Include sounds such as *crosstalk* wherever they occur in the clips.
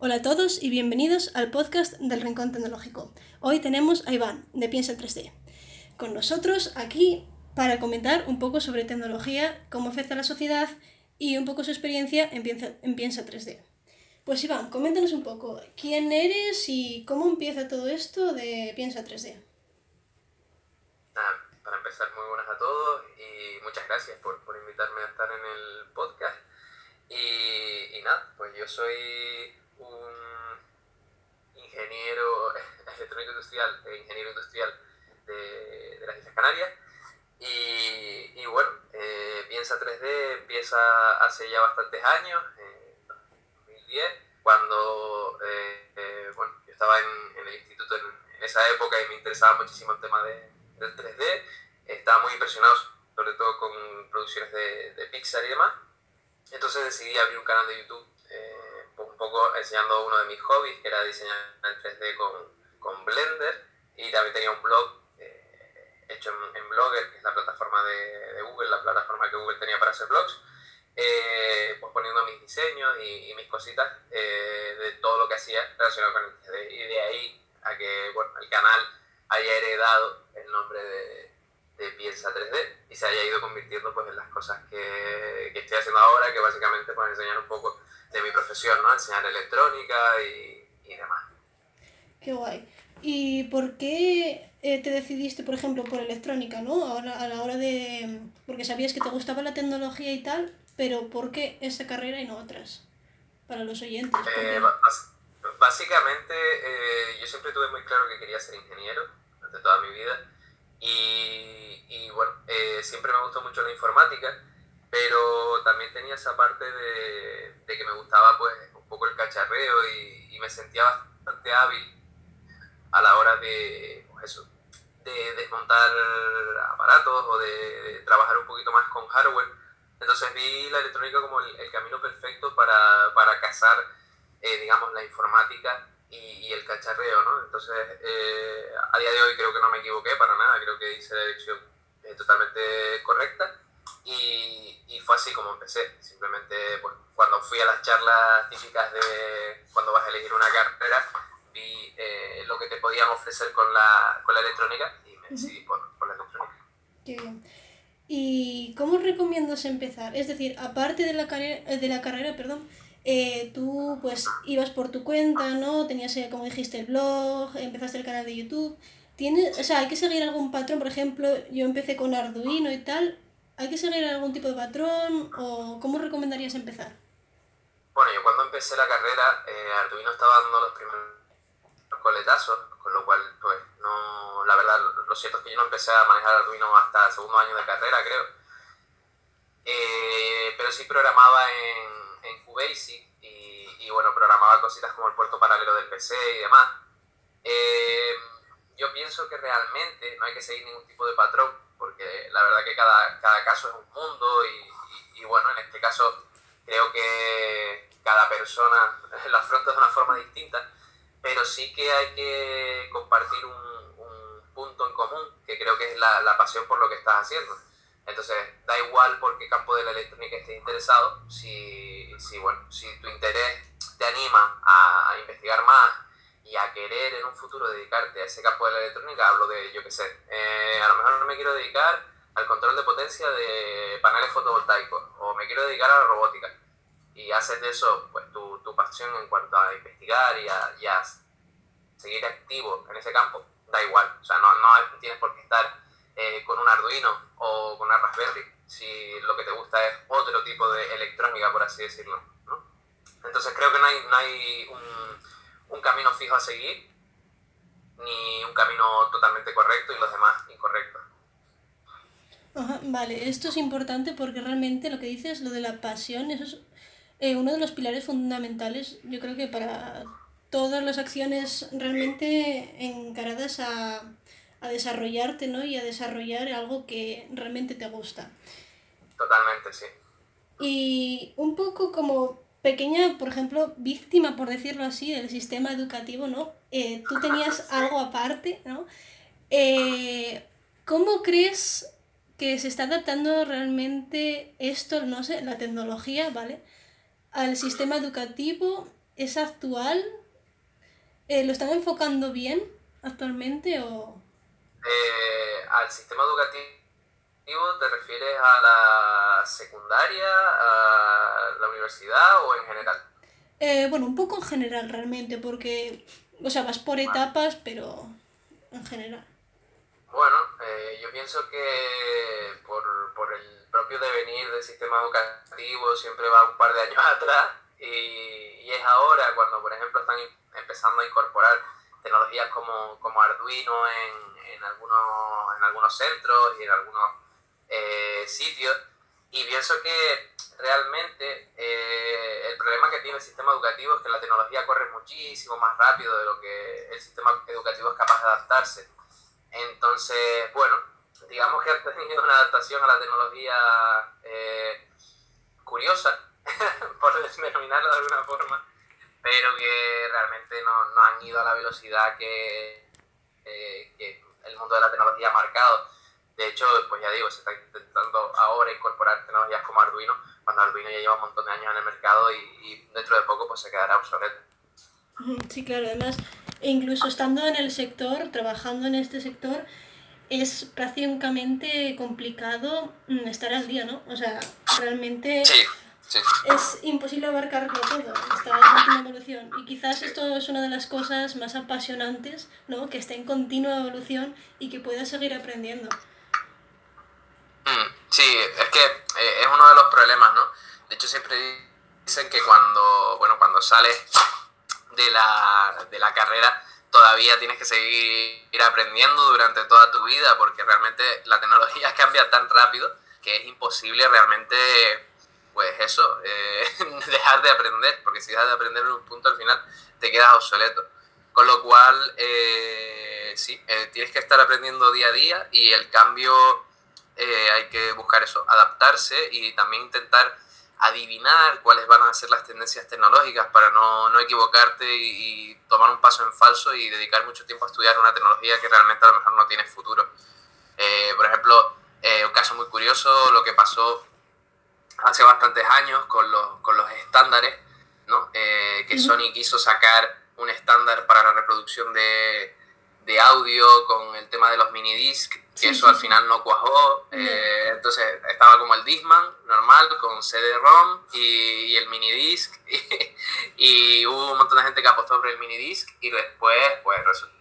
Hola a todos y bienvenidos al podcast del Rincón Tecnológico. Hoy tenemos a Iván, de Piensa 3D, con nosotros aquí para comentar un poco sobre tecnología, cómo afecta a la sociedad y un poco su experiencia en Piensa, en Piensa 3D. Pues Iván, coméntanos un poco, ¿quién eres y cómo empieza todo esto de Piensa 3D? para empezar, muy buenas a todos y muchas gracias por, por invitarme a estar en el podcast. Y, y nada, pues yo soy un ingeniero *laughs* electrónico industrial, eh, ingeniero industrial de, de, las Islas Canarias. Y, y bueno, eh, Piensa 3D empieza hace ya bastantes años, en 2010, cuando eh, eh, bueno, yo estaba en, en el instituto en, en, esa época y me interesaba muchísimo el tema de, del 3D. Estaba muy impresionado, sobre todo con producciones de, de Pixar y demás. Entonces decidí abrir un canal de YouTube poco enseñando uno de mis hobbies, que era diseñar en 3D con, con Blender, y también tenía un blog eh, hecho en, en, Blogger, que es la plataforma de, de, Google, la plataforma que Google tenía para hacer blogs, eh, pues poniendo mis diseños y, y mis cositas eh, de todo lo que hacía relacionado con el 3D. Y de ahí a que bueno, el canal haya heredado el nombre de, de Piensa 3D y se haya ido convirtiendo pues, en las cosas que, que estoy haciendo ahora, que básicamente pues enseñar un poco de mi profesión, ¿no? Enseñar electrónica y, y demás. Qué guay. ¿Y por qué eh, te decidiste, por ejemplo, por electrónica, ¿no? Ahora, a la hora de... Porque sabías que te gustaba la tecnología y tal, pero ¿por qué esa carrera y no otras? Para los oyentes. Eh, básicamente, eh, yo siempre tuve muy claro que quería ser ingeniero durante toda mi vida. Y, y bueno, siempre me gustó mucho la informática pero también tenía esa parte de, de, que me gustaba pues un poco el cacharreo y, y, me sentía bastante hábil a la hora de pues eso, de desmontar aparatos o de, trabajar un poquito más con hardware. Entonces vi la electrónica como el, el camino perfecto para, para casar, eh, digamos, la informática y, y, el cacharreo, ¿no? Entonces, eh, a día de hoy creo que no me equivoqué para nada, creo que hice la elección eh, totalmente correcta y, y, fue así como empecé. Simplemente pues, cuando fui a las charlas típicas de cuando vas a elegir una carrera, vi eh, lo que te podían ofrecer con la, con la electrónica y me decidí por, por la electrónica. Qué bien. ¿Y cómo recomiendas empezar? Es decir, aparte de la, carrera, de la carrera, perdón, eh, tú pues ibas por tu cuenta, ¿no? Tenías, eh, como dijiste, el blog, empezaste el canal de YouTube. ¿Tienes, o sea, hay que seguir algún patrón? Por ejemplo, yo empecé con Arduino y tal. ¿Hay que seguir algún tipo de patrón o cómo recomendarías empezar? Bueno, yo cuando empecé la carrera, eh, Arduino estaba dando los primeros coletazos, con lo cual, pues, no, la verdad, lo cierto es que yo no empecé a manejar Arduino hasta el segundo año de carrera, creo. Eh, pero sí programaba en, en QBasic y, bueno, programaba cositas como el puerto paralelo del PC y demás. Eh, yo pienso que realmente no hay que seguir ningún tipo de patrón, porque la verdad que cada, cada caso es un mundo y, y, y, bueno, en este caso creo que cada persona *laughs* la afronta de una forma distinta, pero sí que hay que compartir un, un punto en común, que creo que es la, la, pasión por lo que estás haciendo. Entonces, da igual por qué campo de la electrónica estés interesado, si, si, bueno, si tu interés te anima a, investigar más, y a querer en un futuro dedicarte a ese campo de la electrónica, hablo de, yo qué sé, eh, a lo mejor no me quiero dedicar al control de potencia de paneles fotovoltaicos o me quiero dedicar a la robótica y haces de eso pues tu, tu pasión en cuanto a investigar y a, y a, seguir activo en ese campo, da igual, o sea, no, no tienes por qué estar eh, con un Arduino o con una Raspberry si lo que te gusta es otro tipo de electrónica, por así decirlo, ¿no? Entonces creo que no hay, no hay un un camino fijo a seguir, ni un camino totalmente correcto y los demás incorrectos. Ajá, vale, esto es importante porque realmente lo que dices, lo de la pasión, eso es eh, uno de los pilares fundamentales, yo creo que para todas las acciones realmente encaradas a, a desarrollarte ¿no? y a desarrollar algo que realmente te gusta. Totalmente, sí. Y un poco como pequeña, por ejemplo, víctima, por decirlo así, del sistema educativo, ¿no? Eh, tú tenías algo aparte, ¿no? Eh, ¿Cómo crees que se está adaptando realmente esto, no sé, la tecnología, ¿vale? Al sistema educativo es actual? Eh, ¿Lo están enfocando bien actualmente o...? Eh, al sistema educativo te refieres a la secundaria, a la universidad o en general? Eh, bueno, un poco en general realmente, porque, o sea, vas por etapas, pero en general. Bueno, eh, yo pienso que por, por, el propio devenir del sistema educativo siempre va un par de años *laughs* atrás y, y es ahora cuando, por ejemplo, están empezando a incorporar tecnologías como, como Arduino en, en, algunos, en algunos centros y en algunos eh, sitios. Y pienso que realmente eh, el problema que tiene el sistema educativo es que la tecnología corre muchísimo más rápido de lo que el sistema educativo es capaz de adaptarse. Entonces, bueno, digamos que ha tenido una adaptación a la tecnología eh, curiosa, *laughs* por denominarlo de alguna forma, pero que realmente no, no han ido a la velocidad que, eh, que el mundo de la tecnología ha marcado. De hecho, pues ya digo, se está intentando ahora incorporar tecnologías como Arduino, cuando Arduino ya lleva un montón de años en el mercado y, y dentro de poco pues se quedará obsoleto. Sí, claro, además e incluso estando en el sector, trabajando en este sector, es prácticamente complicado mm, estar al día, ¿no? O sea, realmente sí, sí. es imposible abarcarlo todo, está en continua evolución. Y quizás esto es una de las cosas más apasionantes, ¿no? Que esté en continua evolución y que puedas seguir aprendiendo. Mm, sí, es que eh, es uno de los problemas, ¿no? De hecho, siempre dicen que cuando, bueno, cuando sales de la, de la carrera todavía tienes que seguir aprendiendo durante toda tu vida porque realmente la tecnología *laughs* cambia tan rápido que es imposible realmente, pues eso, eh, *laughs* dejar de aprender, porque si dejas de aprender en un punto al final te quedas obsoleto. Con lo cual, eh, sí, tienes que estar aprendiendo día a día y el cambio eh, hay que buscar eso, adaptarse y también intentar adivinar cuáles van a ser las tendencias tecnológicas para no, no equivocarte y, y, tomar un paso en falso y dedicar mucho tiempo a estudiar una tecnología que realmente a lo mejor no tiene futuro. Eh, por ejemplo, eh, un caso muy curioso, lo que pasó hace bastantes años con los, con los estándares, ¿no? Eh, que Sony quiso sacar un estándar para la reproducción de, de audio con el tema de los mini disc que eso al final no cuajó. Eh, entonces estaba como el Disman normal con CD-ROM y, y, el mini disc *laughs* y, y, hubo un montón de gente que apostó por el mini disc y después pues resulta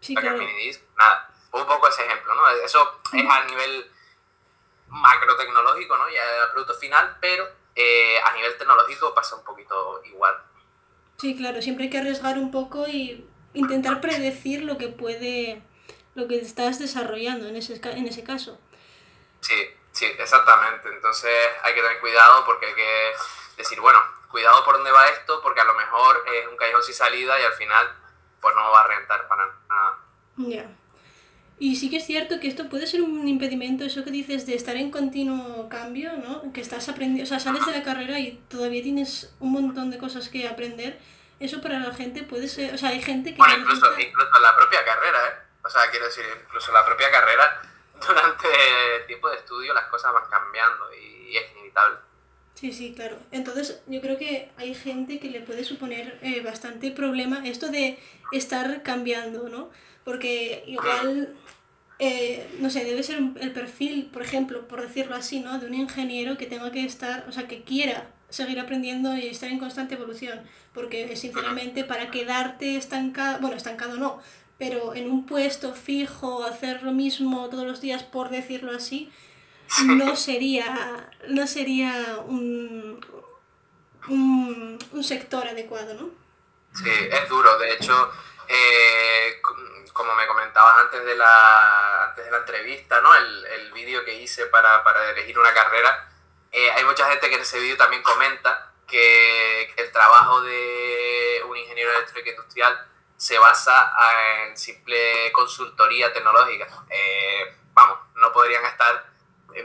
sí, que claro. el mini disc, nada, un poco ese ejemplo, ¿no? Eso es a nivel macro tecnológico, ¿no? Ya el producto final, pero eh, a nivel tecnológico pasa un poquito igual. Sí, claro, siempre hay que arriesgar un poco y intentar predecir lo que puede lo que estás desarrollando en ese, en ese caso. Sí, sí, exactamente. Entonces hay que tener cuidado porque hay que decir, bueno, cuidado por dónde va esto, porque a lo mejor es un callejón sin salida y al final pues no va a rentar para nada. Ya. Yeah. Y sí que es cierto que esto puede ser un impedimento, eso que dices de estar en continuo cambio, ¿no? Que estás aprendiendo, o sea, sales de la carrera y todavía tienes un montón de cosas que aprender. Eso para la gente puede ser, o sea, hay gente que... Bueno, incluso, necesita... incluso la propia carrera, ¿eh? O sea, quiero decir, incluso la propia carrera, *laughs* durante el tiempo de estudio las cosas van cambiando y es inevitable. Sí, sí, claro. Entonces yo creo que hay gente que le puede suponer eh, bastante problema esto de estar cambiando, ¿no? Porque igual, eh, no sé, debe ser el perfil, por ejemplo, por decirlo así, ¿no? De un ingeniero que tenga que estar, o sea, que quiera seguir aprendiendo y estar en constante evolución. Porque sinceramente para quedarte estancado, bueno, estancado no, pero en un puesto fijo, hacer lo mismo todos los días, por decirlo así, no *laughs* sería, no sería un, un, un sector adecuado, ¿no? Sí, es duro. De hecho, eh, como me comentabas antes de la, antes de la entrevista, ¿no? el, el vídeo que hice para, para elegir una carrera, eh, hay mucha gente que en ese vídeo también comenta que, el trabajo de un ingeniero eléctrico industrial se basa en simple consultoría tecnológica. Eh, vamos, no podrían estar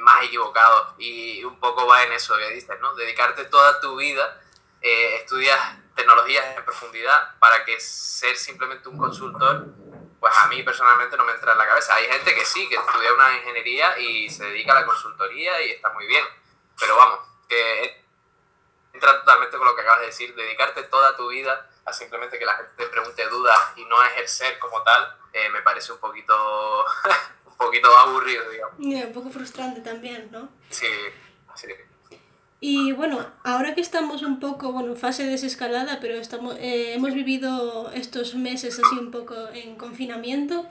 más equivocados y un poco va en eso que dices, ¿no? Dedicarte toda tu vida, eh, estudias tecnologías en profundidad para que ser simplemente un consultor, pues a mí personalmente no me entra en la cabeza. Hay gente que sí, que estudia una ingeniería y se dedica a la consultoría y está muy bien, pero vamos, que entra totalmente con lo que acabas de decir, dedicarte toda tu vida a simplemente que la gente te pregunte dudas y no ejercer como tal, eh, me parece un poquito, *laughs* un poquito aburrido, digamos. un poco frustrante también, ¿no? Sí, sí. Y bueno, ahora que estamos un poco, bueno, en fase de desescalada, pero estamos, eh, hemos vivido estos meses así un poco en confinamiento,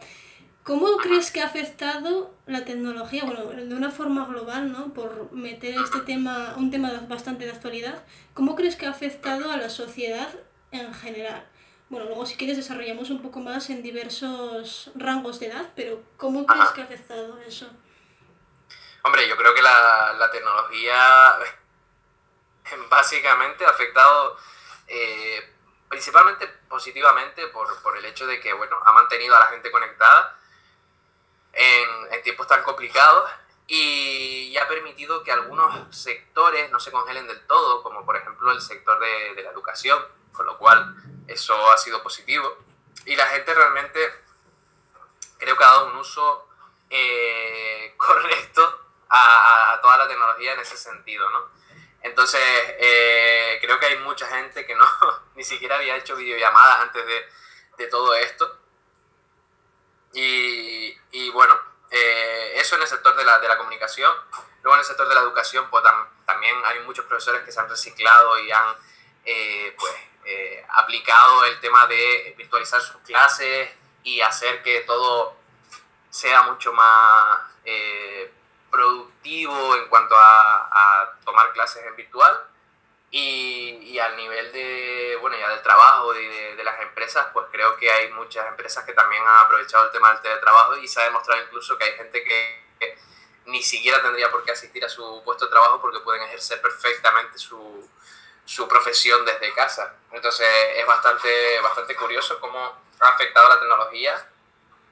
¿cómo crees que ha afectado la tecnología, bueno, de una forma global, ¿no? Por meter este tema, un tema bastante de actualidad, ¿cómo crees que ha afectado a la sociedad en general? Bueno, luego si quieres desarrollamos un poco más en diversos rangos de edad, pero ¿cómo crees que ha afectado eso? Hombre, yo creo que la, la tecnología *laughs* básicamente ha afectado eh, principalmente positivamente por, por, el hecho de que, bueno, ha mantenido a la gente conectada en, en tiempos tan complicados y, ha permitido que algunos sectores no se congelen del todo, como por ejemplo el sector de, de la educación, con lo cual eso ha sido positivo. Y la gente realmente creo que ha dado un uso eh, *laughs* correcto a, a, toda la tecnología en ese sentido, ¿no? Entonces, eh, creo que hay mucha gente que no *laughs* ni siquiera había hecho videollamadas antes de, de todo esto. Y, bueno, eh, eso en el sector de la, de la, comunicación. Luego en el sector de la educación, pues tam, también hay muchos profesores que se han reciclado y han eh, pues, eh, aplicado el tema de virtualizar sus clases y hacer que todo sea mucho más eh, productivo en cuanto a, a, tomar clases en virtual y, y, al nivel de, bueno, ya del trabajo y de, de, las empresas, pues creo que hay muchas empresas que también han aprovechado el tema del teletrabajo y se ha demostrado incluso que hay gente que, que ni siquiera tendría por qué asistir a su puesto de trabajo porque pueden ejercer perfectamente su, su profesión desde casa. Entonces es bastante, bastante curioso cómo ha afectado la tecnología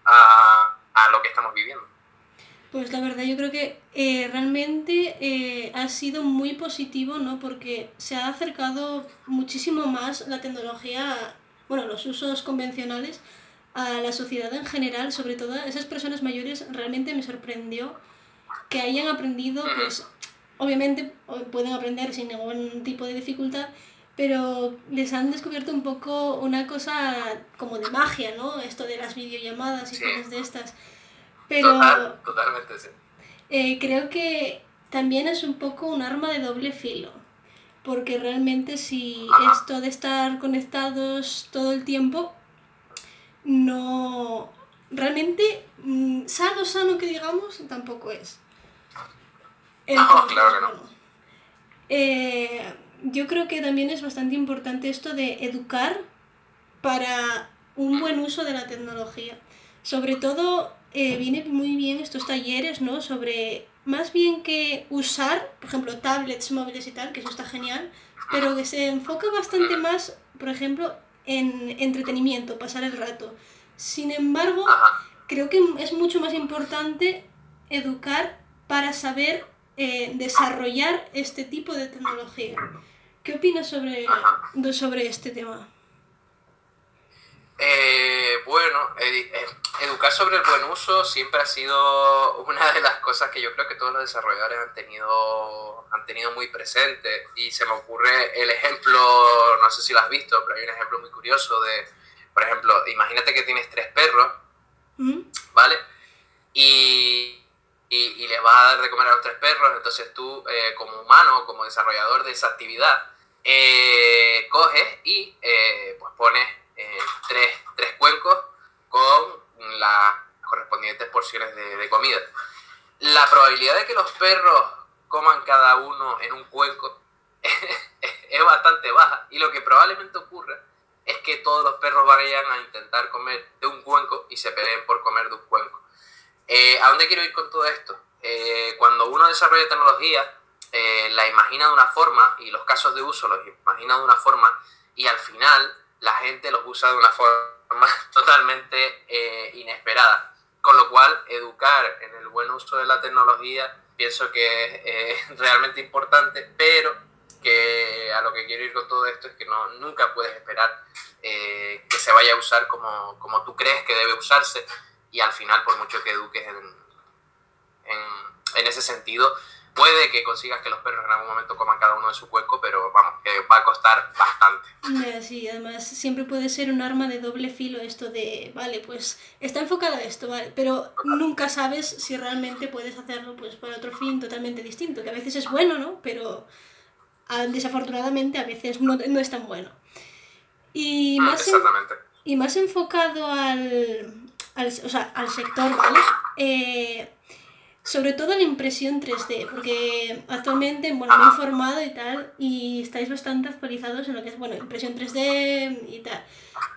a, a lo que estamos viviendo. Pues la verdad yo creo que eh, realmente eh, ha sido muy positivo, ¿no? Porque se ha acercado muchísimo más la tecnología, bueno, los usos convencionales a la sociedad en general, sobre todo a esas personas mayores, realmente me sorprendió que hayan aprendido, pues, obviamente pueden aprender sin ningún tipo de dificultad, pero les han descubierto un poco una cosa como de magia, ¿no? Esto de las videollamadas y cosas de estas. Pero Total, totalmente, sí. Eh, creo que también es un poco un arma de doble filo, porque realmente si Ajá. esto de estar conectados todo el tiempo, no... Realmente mmm, sano, sano que digamos, tampoco es. Entonces, no, claro que no. Bueno, eh, yo creo que también es bastante importante esto de educar para un buen uso de la tecnología. Sobre todo eh, viene muy bien estos talleres, ¿no? Sobre más bien que usar, por ejemplo, tablets, móviles y tal, que eso está genial, pero que se enfoca bastante más, por ejemplo, en entretenimiento, pasar el rato. Sin embargo, creo que es mucho más importante educar para saber eh, desarrollar este tipo de tecnología. ¿Qué opinas sobre, sobre este tema? Eh, bueno, ed educar sobre el buen uso siempre ha sido una de las cosas que yo creo que todos los desarrolladores han tenido, han tenido muy presente. Y se me ocurre el ejemplo, no sé si lo has visto, pero hay un ejemplo muy curioso de, por ejemplo, imagínate que tienes tres perros. ¿vale? Y, y, y, les vas a dar de comer a los tres perros, entonces tú eh, como humano, como desarrollador de esa actividad, eh, coges y eh, pues pones eh, tres, tres, cuencos con las correspondientes porciones de, de, comida. La probabilidad de que los perros coman cada uno en un cuenco *laughs* es bastante baja y lo que probablemente ocurra es que todos los perros vayan a intentar comer de un cuenco y se peleen por comer de un cuenco. Eh, ¿A dónde quiero ir con todo esto? Eh, cuando uno desarrolla tecnología, eh, la imagina de una forma y los casos de uso los imagina de una forma y al final la gente los usa de una forma *laughs* totalmente eh, inesperada. Con lo cual, educar en el buen uso de la tecnología pienso que es eh, *laughs* realmente importante, pero que a lo que quiero ir con todo esto es que no, nunca puedes esperar eh, que se vaya a usar como, como tú crees que debe usarse y al final, por mucho que eduques en, en, en ese sentido, Puede que consigas que los perros en algún momento coman cada uno de su hueco, pero vamos, que va a costar bastante. Sí, además siempre puede ser un arma de doble filo esto de, vale, pues está enfocado a esto, vale, pero nunca sabes si realmente puedes hacerlo pues para otro fin totalmente distinto, que a veces es bueno, ¿no? Pero ah, desafortunadamente a veces no, no es tan bueno. Y mm, más, y más enfocado al, al, o sea, al sector, ¿vale? Eh, sobre todo la impresión 3D, porque actualmente, bueno, me he informado y tal, y estáis bastante actualizados en lo que es, bueno, impresión 3D y tal.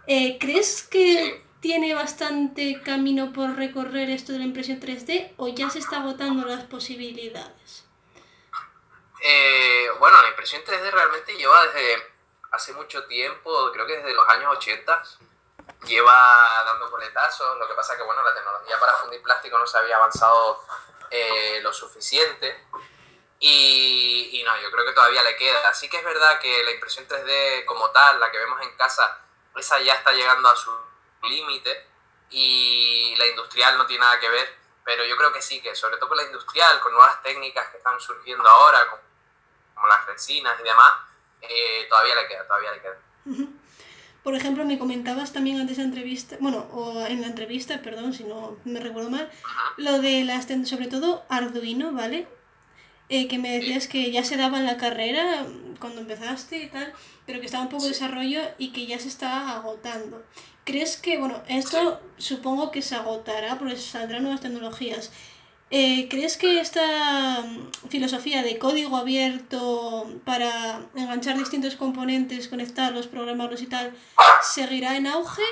Eh, ¿Crees que tiene bastante camino por recorrer esto de la impresión 3D o ya se está agotando las posibilidades? Eh, bueno, la impresión 3D realmente lleva desde hace mucho tiempo, creo que desde los años 80, lleva dando coletazos. Lo que pasa que, bueno, la tecnología para fundir plástico no se había avanzado eh, lo suficiente. Y, no, yo creo que todavía le queda. Así que es verdad que la impresión 3D como tal, la que vemos en casa, esa ya está llegando a su límite y la industrial no tiene nada que ver, pero yo creo que sí, que sobre todo con la industrial, con nuevas técnicas que están surgiendo ahora, como, las resinas y demás, eh, todavía le queda, todavía le queda. Por ejemplo, me comentabas también antes de la entrevista, bueno, o en la entrevista, perdón, si no me recuerdo mal, lo de las, sobre todo Arduino, ¿vale? Eh, que me decías que ya se daba en la carrera cuando empezaste y tal, pero que estaba un poco de desarrollo y que ya se está agotando. ¿Crees que, bueno, esto supongo que se agotará porque saldrán nuevas tecnologías? Eh, ¿Crees que esta mm, filosofía de código abierto para enganchar distintos componentes, conectarlos, programarlos y tal, seguirá en auge?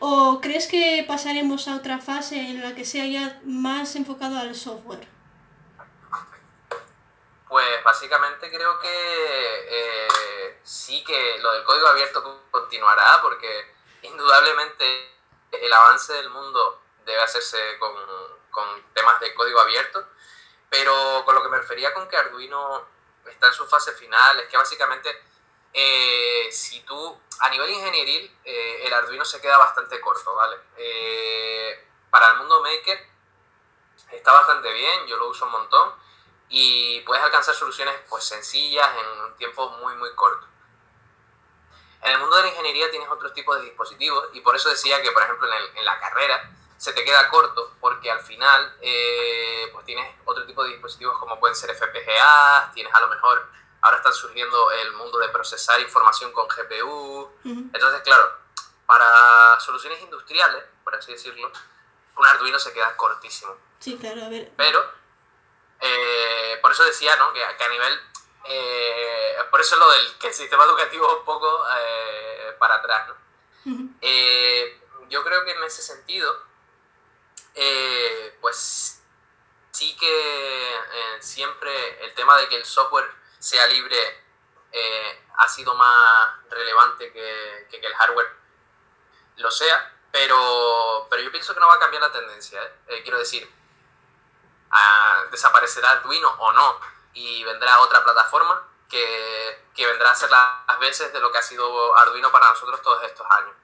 ¿O crees que pasaremos a otra fase en la que sea ya más enfocado al software? Pues básicamente creo que eh, sí que lo del código abierto continuará porque indudablemente el avance del mundo debe hacerse con con temas de código abierto, pero con lo que me refería con que Arduino está en su fase final, es que básicamente eh, si tú, a nivel ingenieril, eh, el Arduino se queda bastante corto, ¿vale? Eh, para el mundo maker está bastante bien, yo lo uso un montón y puedes alcanzar soluciones pues sencillas en un tiempo muy muy corto. En el mundo de la ingeniería tienes otros tipos de dispositivos y por eso decía que, por ejemplo, en, en la carrera se te queda corto porque al final eh, pues tienes otro tipo de dispositivos como pueden ser FPGA, tienes a lo mejor, ahora está surgiendo el mundo de procesar información con GPU. Entonces, claro, para soluciones industriales, por así decirlo, un Arduino se queda cortísimo. Sí, claro, a ver. Pero, eh, por eso decía, ¿no? Que, a nivel... Eh, por eso lo del que el sistema educativo es un poco para atrás, ¿no? yo creo que en ese sentido eh, pues sí que eh, siempre el tema de que el software sea libre eh, ha sido más relevante que, que, el hardware lo sea, pero, pero yo pienso que no va a cambiar la tendencia. quiero decir, desaparecerá Arduino o no y vendrá otra plataforma que, que vendrá a ser las veces de lo que ha sido Arduino para nosotros todos estos años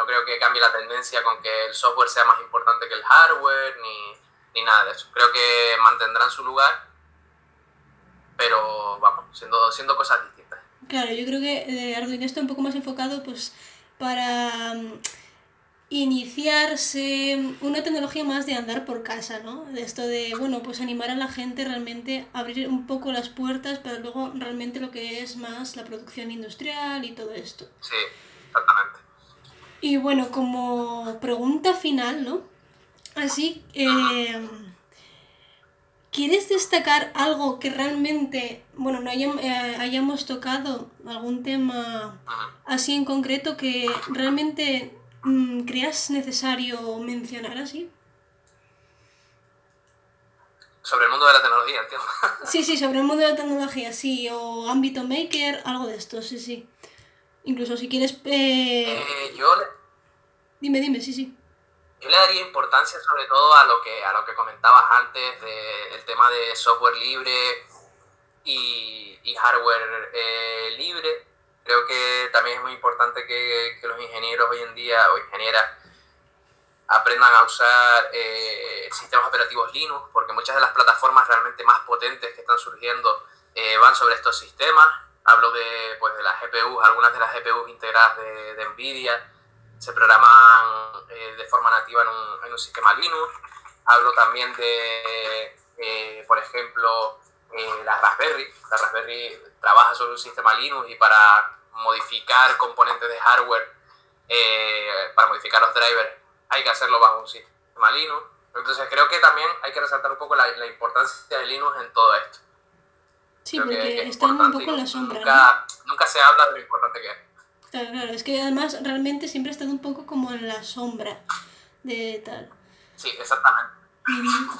no creo que cambie la tendencia con que el software sea más importante que el hardware, ni, nada de eso. Creo que mantendrán su lugar, pero vamos, siendo, siendo cosas distintas. Claro, yo creo que eh, Arduino está un poco más enfocado pues para mm, iniciarse una tecnología más de andar por casa, ¿no? De esto de, bueno, pues animar a la gente realmente a abrir un poco las puertas para luego realmente lo que es más la producción industrial y todo esto. Sí, exactamente. Y bueno, como pregunta final, ¿no? Así, eh, ¿quieres destacar algo que realmente, bueno, no eh, hayamos tocado algún tema así en concreto que realmente mm, creas necesario mencionar así? Sobre el mundo de la tecnología, entiendo. Sí, sí, sobre el mundo de la tecnología, sí, o ámbito maker, algo de esto, sí, sí. Incluso si quieres... Eh... eh yo Dime, dime, sí, sí. Yo le daría importancia sobre todo a lo que, a lo que comentabas antes del tema de software libre y, y hardware eh, libre. Creo que también es muy importante que, que, los ingenieros hoy en día o ingenieras aprendan a usar eh, sistemas operativos Linux, porque muchas de las plataformas realmente más potentes que están surgiendo eh, van sobre estos sistemas. Hablo de, pues, de las GPUs, algunas de las GPUs integradas de, de NVIDIA se programan eh, de forma nativa en un, en un, sistema Linux. Hablo también de, por ejemplo, la Raspberry. La Raspberry trabaja sobre un sistema Linux y para modificar componentes de hardware, para modificar los drivers, hay que hacerlo bajo un sistema Linux. Entonces creo que también hay que resaltar un poco la, la importancia de Linux en todo esto. Sí, creo porque que, están un poco en la sombra. Nunca, ¿no? nunca se habla de lo importante que es. Claro, claro, es que además realmente siempre ha estado un poco como en la sombra de tal. Sí, exactamente.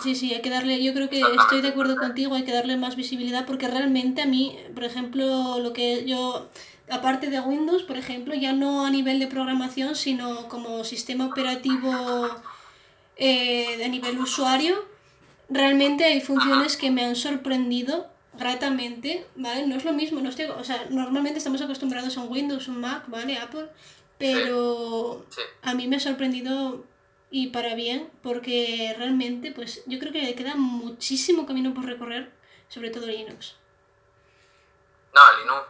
Sí, sí, hay que darle, yo creo que estoy de acuerdo contigo, hay que darle más visibilidad porque realmente a mí, por ejemplo, lo que yo aparte de Windows, por ejemplo, ya no a nivel de programación, sino como sistema operativo eh, de nivel usuario, realmente hay funciones que me han sorprendido gratamente, ¿vale? No es lo mismo, no estoy, o sea, normalmente estamos acostumbrados a un Windows, un Mac, ¿vale? Apple, pero a mí me ha sorprendido y para bien, porque realmente, pues yo creo que le queda muchísimo camino por recorrer, sobre todo Linux. No, Linux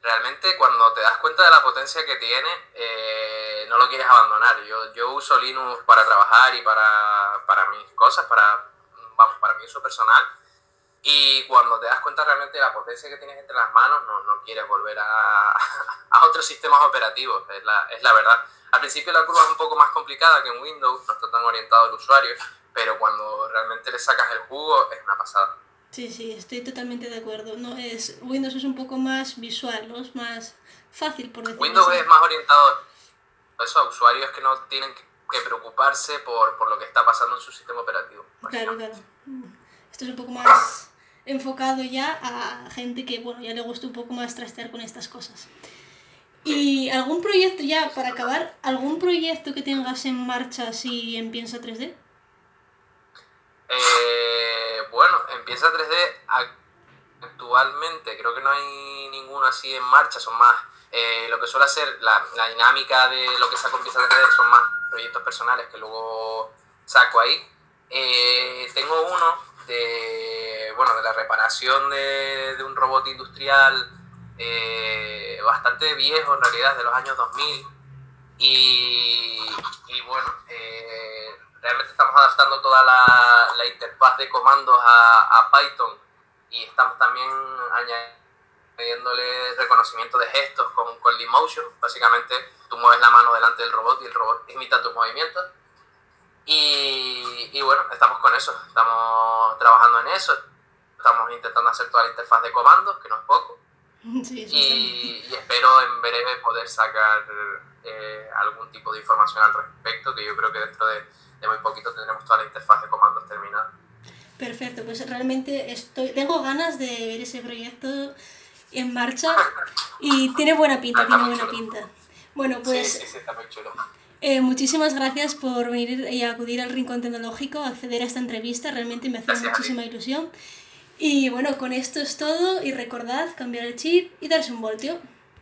realmente cuando te das cuenta de la potencia que tiene, eh, no lo quieres abandonar. Yo, yo uso Linux para trabajar y para, para mis cosas, para, vamos, para mi uso personal. Y cuando te das cuenta realmente de la potencia que tienes entre las manos, no, no quieres volver a, *laughs* a otros sistemas operativos, es la, es la verdad. Al principio la curva es un poco más complicada que en Windows, no está tan orientado al usuario, pero cuando realmente le sacas el jugo es una pasada. Sí, sí, estoy totalmente de acuerdo. No es Windows es un poco más visual, ¿no? Es más fácil por decirlo Windows es más orientado eso a usuarios que no tienen que preocuparse por, por lo que está pasando en su sistema operativo. Claro, claro. Esto es un poco más enfocado ya a gente que, bueno, ya le gusta un poco más trastear con estas cosas. ¿Y algún proyecto ya, para acabar, algún proyecto que tengas en marcha si en Piensa 3D? Eh, bueno, empieza 3D actualmente, creo que no hay ninguno así en marcha, son más, eh, lo que suele ser la, la, dinámica de lo que saco empieza 3D son más proyectos personales que luego saco ahí. Eh, tengo uno de, bueno, de la reparación de, de un robot industrial eh, bastante viejo en realidad, de los años 2000. Y, bueno, eh, realmente estamos adaptando toda la, la interfaz de comandos a, Python y estamos también añadiéndole reconocimiento de gestos con, con Motion. Básicamente tú mueves la mano delante del robot y el robot imita tus movimientos. Y bueno, estamos con eso, estamos trabajando en eso, estamos intentando hacer toda la interfaz de comandos, que no es poco. *laughs* Sí, y, y, espero en breve poder sacar eh, algún tipo de información al respecto, que yo creo que dentro de, de muy poquito tendremos toda la interfaz de comandos terminada. Perfecto, pues realmente estoy, tengo ganas de ver ese proyecto en marcha *laughs* y tiene buena pinta, tiene buena pinta. Bueno, pues... Sí, sí, sí, está muy chulo. Eh, muchísimas gracias por venir y acudir al Rincón Tecnológico, acceder a esta entrevista, realmente me hace Gracias muchísima ilusión. Y bueno, con esto es todo y recordad cambiar el chip y darse un voltio.